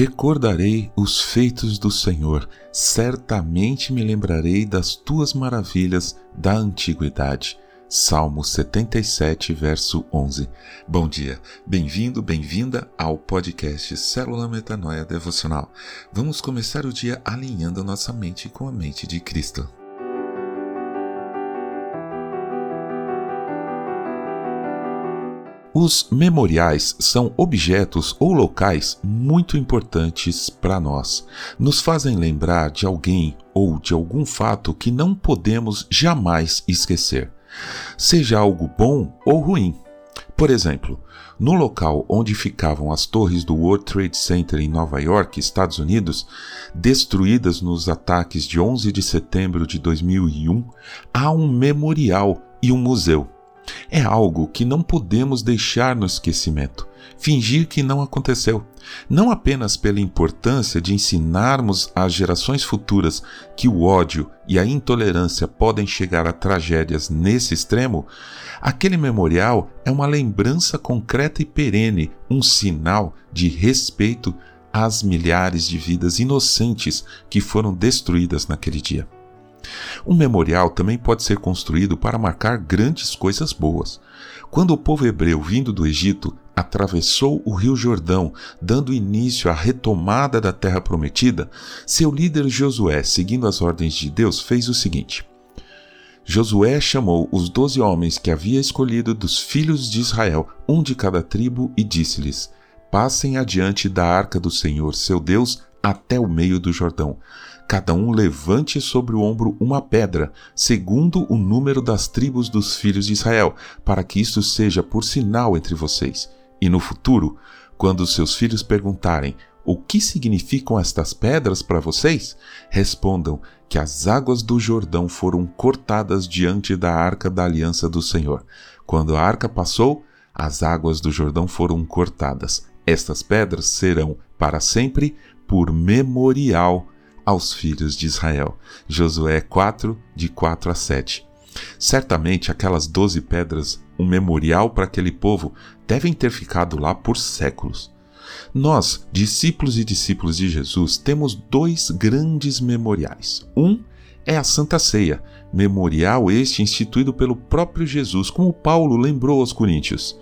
Recordarei os feitos do Senhor, certamente me lembrarei das tuas maravilhas da antiguidade. Salmo 77, verso 11. Bom dia, bem-vindo, bem-vinda ao podcast Célula Metanoia Devocional. Vamos começar o dia alinhando nossa mente com a mente de Cristo. Os memoriais são objetos ou locais muito importantes para nós. Nos fazem lembrar de alguém ou de algum fato que não podemos jamais esquecer, seja algo bom ou ruim. Por exemplo, no local onde ficavam as torres do World Trade Center em Nova York, Estados Unidos, destruídas nos ataques de 11 de setembro de 2001, há um memorial e um museu. É algo que não podemos deixar no esquecimento, fingir que não aconteceu, não apenas pela importância de ensinarmos às gerações futuras que o ódio e a intolerância podem chegar a tragédias nesse extremo, aquele memorial é uma lembrança concreta e perene, um sinal de respeito às milhares de vidas inocentes que foram destruídas naquele dia. Um memorial também pode ser construído para marcar grandes coisas boas. Quando o povo hebreu vindo do Egito atravessou o rio Jordão, dando início à retomada da terra prometida, seu líder Josué, seguindo as ordens de Deus, fez o seguinte: Josué chamou os doze homens que havia escolhido dos filhos de Israel, um de cada tribo, e disse-lhes: Passem adiante da arca do Senhor, seu Deus, até o meio do Jordão. Cada um levante sobre o ombro uma pedra, segundo o número das tribos dos filhos de Israel, para que isto seja por sinal entre vocês. E no futuro, quando seus filhos perguntarem o que significam estas pedras para vocês, respondam que as águas do Jordão foram cortadas diante da arca da aliança do Senhor. Quando a arca passou, as águas do Jordão foram cortadas. Estas pedras serão para sempre por memorial aos filhos de Israel. Josué 4, de 4 a 7. Certamente aquelas doze pedras, um memorial para aquele povo, devem ter ficado lá por séculos. Nós, discípulos e discípulos de Jesus, temos dois grandes memoriais. Um é a Santa Ceia, memorial este instituído pelo próprio Jesus, como Paulo lembrou aos Coríntios.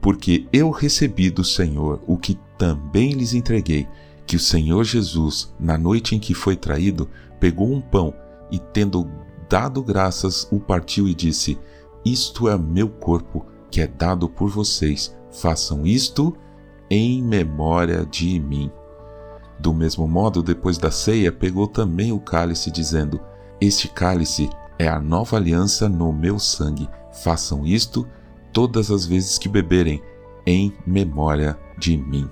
Porque eu recebi do Senhor o que também lhes entreguei que o Senhor Jesus, na noite em que foi traído, pegou um pão e, tendo dado graças, o partiu e disse: Isto é meu corpo, que é dado por vocês. Façam isto em memória de mim. Do mesmo modo, depois da ceia, pegou também o cálice, dizendo: Este cálice é a nova aliança no meu sangue. Façam isto todas as vezes que beberem, em memória de mim.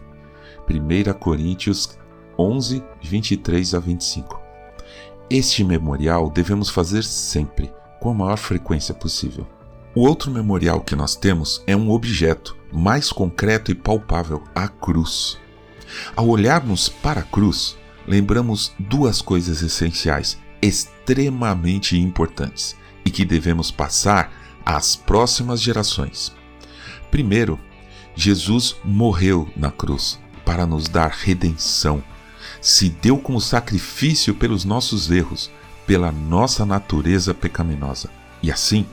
1 Coríntios 11, 23 a 25. Este memorial devemos fazer sempre, com a maior frequência possível. O outro memorial que nós temos é um objeto mais concreto e palpável, a cruz. Ao olharmos para a cruz, lembramos duas coisas essenciais, extremamente importantes e que devemos passar às próximas gerações. Primeiro, Jesus morreu na cruz para nos dar redenção. Se deu como sacrifício pelos nossos erros, pela nossa natureza pecaminosa. E assim,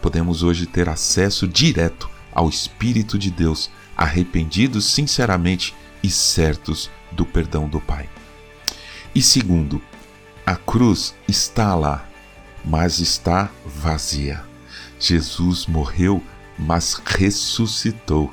podemos hoje ter acesso direto ao Espírito de Deus, arrependidos sinceramente e certos do perdão do Pai. E segundo, a cruz está lá, mas está vazia. Jesus morreu, mas ressuscitou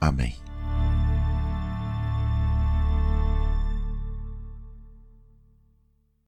Amém.